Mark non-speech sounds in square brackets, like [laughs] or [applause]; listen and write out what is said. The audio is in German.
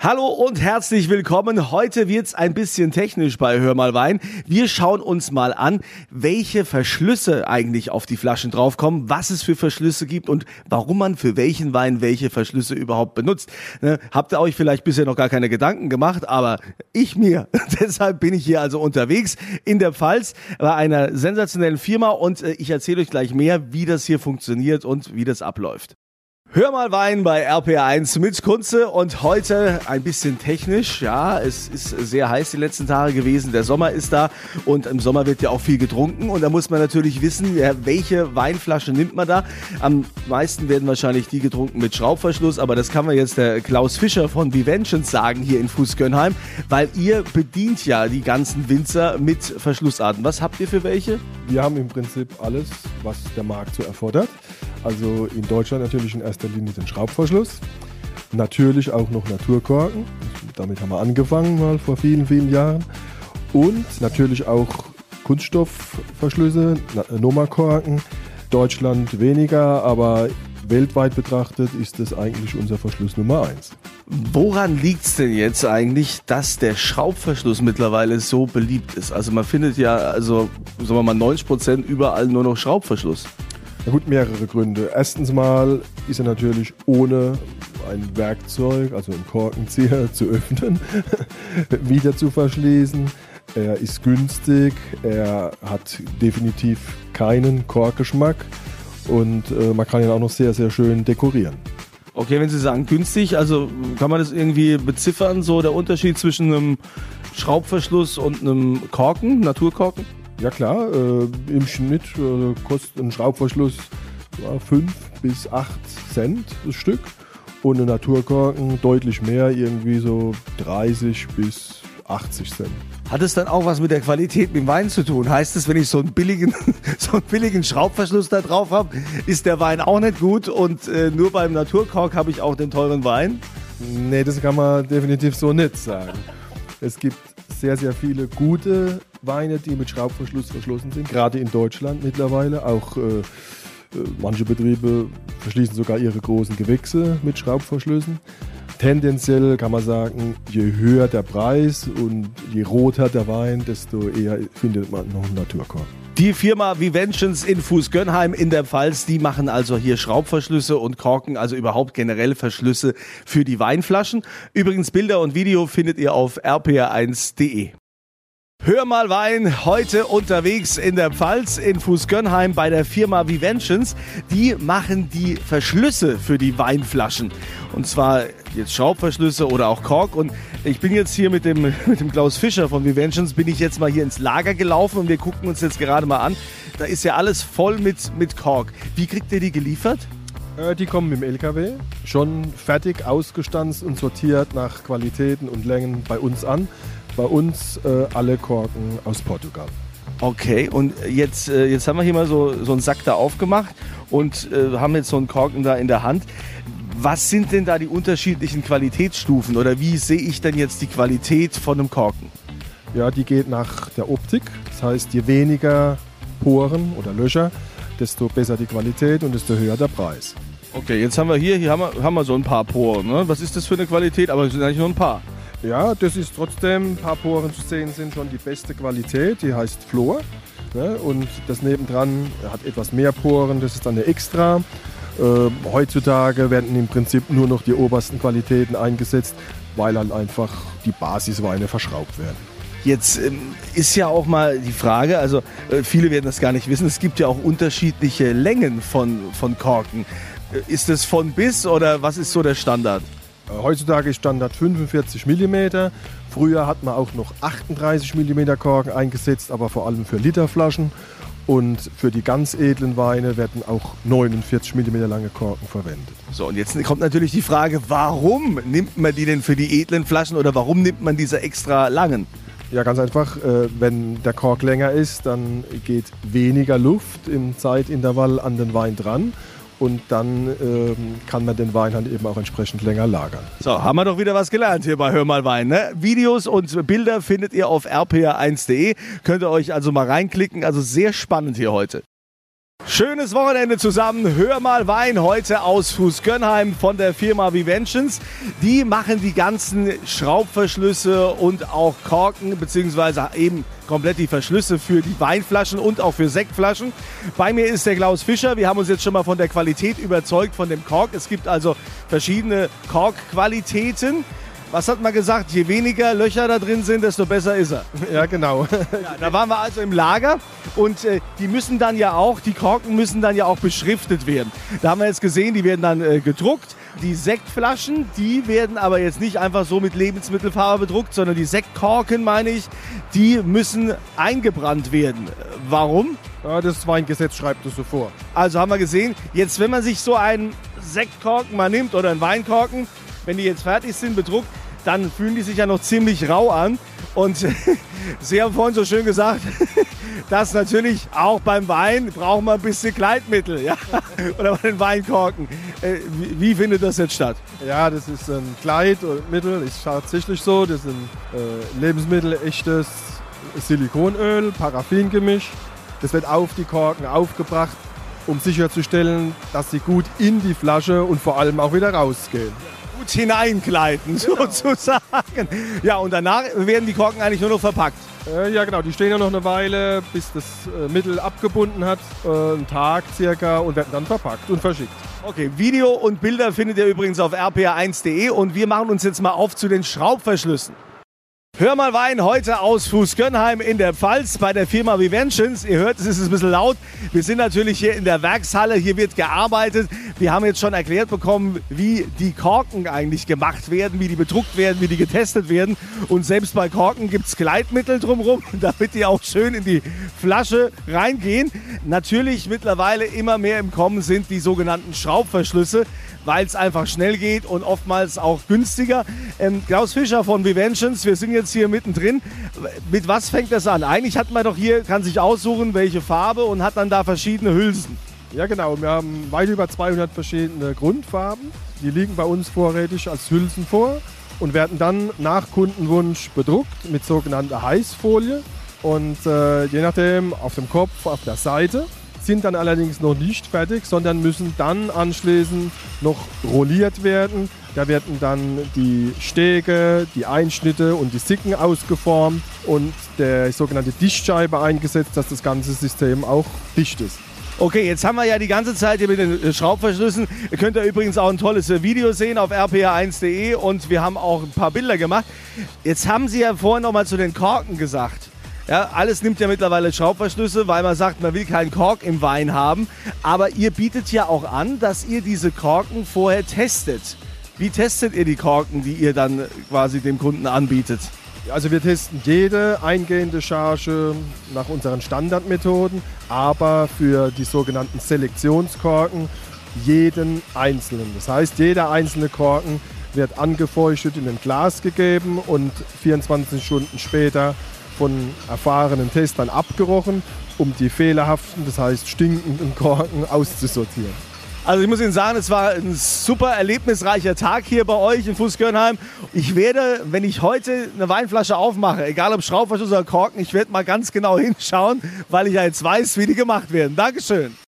Hallo und herzlich willkommen. Heute wird's ein bisschen technisch bei Hör mal Wein. Wir schauen uns mal an, welche Verschlüsse eigentlich auf die Flaschen draufkommen, was es für Verschlüsse gibt und warum man für welchen Wein welche Verschlüsse überhaupt benutzt. Ne, habt ihr euch vielleicht bisher noch gar keine Gedanken gemacht, aber ich mir. [laughs] Deshalb bin ich hier also unterwegs in der Pfalz bei einer sensationellen Firma und äh, ich erzähle euch gleich mehr, wie das hier funktioniert und wie das abläuft. Hör mal Wein bei RPR1 mit Kunze und heute ein bisschen technisch. Ja, es ist sehr heiß die letzten Tage gewesen. Der Sommer ist da und im Sommer wird ja auch viel getrunken und da muss man natürlich wissen, welche Weinflasche nimmt man da. Am meisten werden wahrscheinlich die getrunken mit Schraubverschluss, aber das kann man jetzt der Klaus Fischer von Viventions sagen hier in Fußgönheim, weil ihr bedient ja die ganzen Winzer mit Verschlussarten. Was habt ihr für welche? Wir haben im Prinzip alles, was der Markt so erfordert. Also in Deutschland natürlich in erster Linie den Schraubverschluss. Natürlich auch noch Naturkorken. Damit haben wir angefangen mal vor vielen, vielen Jahren. Und natürlich auch Kunststoffverschlüsse, Nomakorken. Deutschland weniger, aber weltweit betrachtet ist das eigentlich unser Verschluss Nummer eins. Woran liegt es denn jetzt eigentlich, dass der Schraubverschluss mittlerweile so beliebt ist? Also man findet ja, also sagen wir mal 90 Prozent überall nur noch Schraubverschluss. Na gut, mehrere Gründe. Erstens mal ist er natürlich ohne ein Werkzeug, also einen Korkenzieher [laughs] zu öffnen, [laughs] wieder zu verschließen. Er ist günstig, er hat definitiv keinen Korkgeschmack und äh, man kann ihn auch noch sehr, sehr schön dekorieren. Okay, wenn Sie sagen günstig, also kann man das irgendwie beziffern, so der Unterschied zwischen einem Schraubverschluss und einem Korken, Naturkorken? Ja klar, äh, im Schnitt äh, kostet ein Schraubverschluss 5 ja, bis 8 Cent das Stück und ein Naturkorken deutlich mehr, irgendwie so 30 bis 80 Cent. Hat es dann auch was mit der Qualität mit dem Wein zu tun? Heißt es, wenn ich so einen billigen, [laughs] so einen billigen Schraubverschluss da drauf habe, ist der Wein auch nicht gut und äh, nur beim Naturkork habe ich auch den teuren Wein? Nee, das kann man definitiv so nicht sagen. Es gibt sehr, sehr viele gute Weine, die mit Schraubverschluss verschlossen sind, gerade in Deutschland mittlerweile. Auch äh, äh, manche Betriebe verschließen sogar ihre großen Gewächse mit Schraubverschlüssen. Tendenziell kann man sagen, je höher der Preis und je roter der Wein, desto eher findet man noch einen Naturkorn. Die Firma Viventions in Fußgönheim in der Pfalz, die machen also hier Schraubverschlüsse und Korken, also überhaupt generell Verschlüsse für die Weinflaschen. Übrigens Bilder und Video findet ihr auf rpr1.de. Hör mal Wein, heute unterwegs in der Pfalz in Fußgönheim bei der Firma Viventions. Die machen die Verschlüsse für die Weinflaschen. Und zwar jetzt Schraubverschlüsse oder auch Kork. Und ich bin jetzt hier mit dem, [laughs] mit dem Klaus Fischer von Viventions, bin ich jetzt mal hier ins Lager gelaufen und wir gucken uns jetzt gerade mal an. Da ist ja alles voll mit, mit Kork. Wie kriegt ihr die geliefert? Äh, die kommen mit dem LKW, schon fertig ausgestanzt und sortiert nach Qualitäten und Längen bei uns an bei uns äh, alle Korken aus Portugal. Okay, und jetzt, äh, jetzt haben wir hier mal so, so einen Sack da aufgemacht und äh, haben jetzt so einen Korken da in der Hand. Was sind denn da die unterschiedlichen Qualitätsstufen oder wie sehe ich denn jetzt die Qualität von einem Korken? Ja, die geht nach der Optik. Das heißt, je weniger Poren oder Löcher, desto besser die Qualität und desto höher der Preis. Okay, jetzt haben wir hier, hier haben wir, haben wir so ein paar Poren. Ne? Was ist das für eine Qualität? Aber es sind eigentlich nur ein paar. Ja, das ist trotzdem, ein paar Poren zu sehen sind schon die beste Qualität, die heißt Flor. Ne? Und das nebendran hat etwas mehr Poren, das ist dann eine Extra. Äh, heutzutage werden im Prinzip nur noch die obersten Qualitäten eingesetzt, weil halt einfach die Basisweine verschraubt werden. Jetzt ähm, ist ja auch mal die Frage, also äh, viele werden das gar nicht wissen, es gibt ja auch unterschiedliche Längen von, von Korken. Äh, ist es von bis oder was ist so der Standard? Äh, heutzutage ist Standard 45 mm. Früher hat man auch noch 38 mm Korken eingesetzt, aber vor allem für Literflaschen. Und für die ganz edlen Weine werden auch 49 mm lange Korken verwendet. So, und jetzt kommt natürlich die Frage, warum nimmt man die denn für die edlen Flaschen oder warum nimmt man diese extra langen? Ja, ganz einfach, äh, wenn der Kork länger ist, dann geht weniger Luft im Zeitintervall an den Wein dran und dann ähm, kann man den Wein halt eben auch entsprechend länger lagern. So, haben wir doch wieder was gelernt hier bei Hör mal Wein. Ne? Videos und Bilder findet ihr auf rpr1.de. Könnt ihr euch also mal reinklicken. Also sehr spannend hier heute. Schönes Wochenende zusammen. Hör mal Wein heute aus Fußgönnheim von der Firma Viventions. Die machen die ganzen Schraubverschlüsse und auch Korken, beziehungsweise eben komplett die Verschlüsse für die Weinflaschen und auch für Sektflaschen. Bei mir ist der Klaus Fischer. Wir haben uns jetzt schon mal von der Qualität überzeugt von dem Kork. Es gibt also verschiedene Korkqualitäten was hat man gesagt? Je weniger Löcher da drin sind, desto besser ist er. [laughs] Ja, genau. Ja, da waren wir also im Lager und äh, die müssen dann ja auch, die Korken müssen dann ja auch beschriftet werden. Da haben wir jetzt gesehen, die werden dann äh, gedruckt. Die Sektflaschen, die werden aber jetzt nicht einfach so mit Lebensmittelfarbe bedruckt, sondern die Sektkorken, meine ich, die müssen eingebrannt werden. Warum? Ja, das Weingesetz schreibt es so vor. Also haben wir gesehen, jetzt wenn man sich so einen Sektkorken mal nimmt oder einen Weinkorken, wenn die jetzt fertig sind, bedruckt, dann fühlen die sich ja noch ziemlich rau an. Und [laughs] Sie haben vorhin so schön gesagt, dass natürlich auch beim Wein braucht man ein bisschen Kleidmittel, ja? [laughs] oder bei den Weinkorken. Äh, wie, findet das jetzt statt? Ja, das ist ein Kleidmittel, ist tatsächlich so. Das sind äh, Lebensmittel, echtes Silikonöl, Paraffingemisch. Das wird auf die Korken aufgebracht, um sicherzustellen, dass sie gut in die Flasche und vor allem auch wieder rausgehen gut hineingleiten, genau. [laughs] sozusagen. Ja, und danach werden die Korken eigentlich nur noch verpackt. Äh, ja, genau. Die stehen ja noch eine Weile, bis das äh, Mittel abgebunden hat. Äh, einen Tag circa und werden dann verpackt und verschickt. Okay, Video und Bilder findet ihr übrigens auf rpa1.de und wir machen uns jetzt mal auf zu den Schraubverschlüssen. Hör mal Wein heute aus Fußgönnheim in der Pfalz bei der Firma Viventions. Ihr hört, es ist ein bisschen laut. Wir sind natürlich hier in der Werkshalle. Hier wird gearbeitet. Wir haben jetzt schon erklärt bekommen, wie die Korken eigentlich gemacht werden, wie die bedruckt werden, wie die getestet werden. Und selbst bei Korken gibt es Gleitmittel drumherum, [laughs] damit die auch schön in die Flasche reingehen. Natürlich mittlerweile immer mehr im Kommen sind die sogenannten Schraubverschlüsse weil es einfach schnell geht und oftmals auch günstiger. Ähm, Klaus Fischer von Viventions, wir sind jetzt hier mittendrin. Mit was fängt das an? Eigentlich hat man doch hier, kann sich aussuchen, welche Farbe und hat dann da verschiedene Hülsen. Ja genau, wir haben weit über 200 verschiedene Grundfarben. Die liegen bei uns vorrätig als Hülsen vor und werden dann nach Kundenwunsch bedruckt mit sogenannter Heißfolie. Und äh, je nachdem auf dem Kopf, auf der Seite sind dann allerdings noch nicht fertig, sondern müssen dann anschließend noch rolliert werden. Da werden dann die Stege, die Einschnitte und die Sicken ausgeformt und der sogenannte Dichtscheibe eingesetzt, dass das ganze System auch dicht ist. Okay, jetzt haben wir ja die ganze Zeit hier mit den äh, Schraubverschlüssen. Ihr könnt ja übrigens auch ein tolles äh, Video sehen auf rpa1.de und wir haben auch ein paar Bilder gemacht. Jetzt haben Sie ja vorhin noch mal zu den Korken gesagt. Ja, alles nimmt ja mittlerweile Schraubverschlüsse, weil man sagt, man will keinen Kork im Wein haben. Aber ihr bietet ja auch an, dass ihr diese Korken vorher testet. Wie testet ihr die Korken, die ihr dann quasi dem Kunden anbietet? Also wir testen jede eingehende Charge nach unseren Standardmethoden, aber für die sogenannten Selektionskorken jeden einzelnen. Das heißt, jeder einzelne Korken wird angefeuchtet in ein Glas gegeben und 24 Stunden später von erfahrenen Testern abgerochen, um die fehlerhaften, das heißt stinkenden Korken auszusortieren. Also ich muss Ihnen sagen, es war ein super erlebnisreicher Tag hier bei euch in Fußgörnheim. Ich werde, wenn ich heute eine Weinflasche aufmache, egal ob Schraubverschluss oder Korken, ich werde mal ganz genau hinschauen, weil ich ja jetzt weiß, wie die gemacht werden. Dankeschön.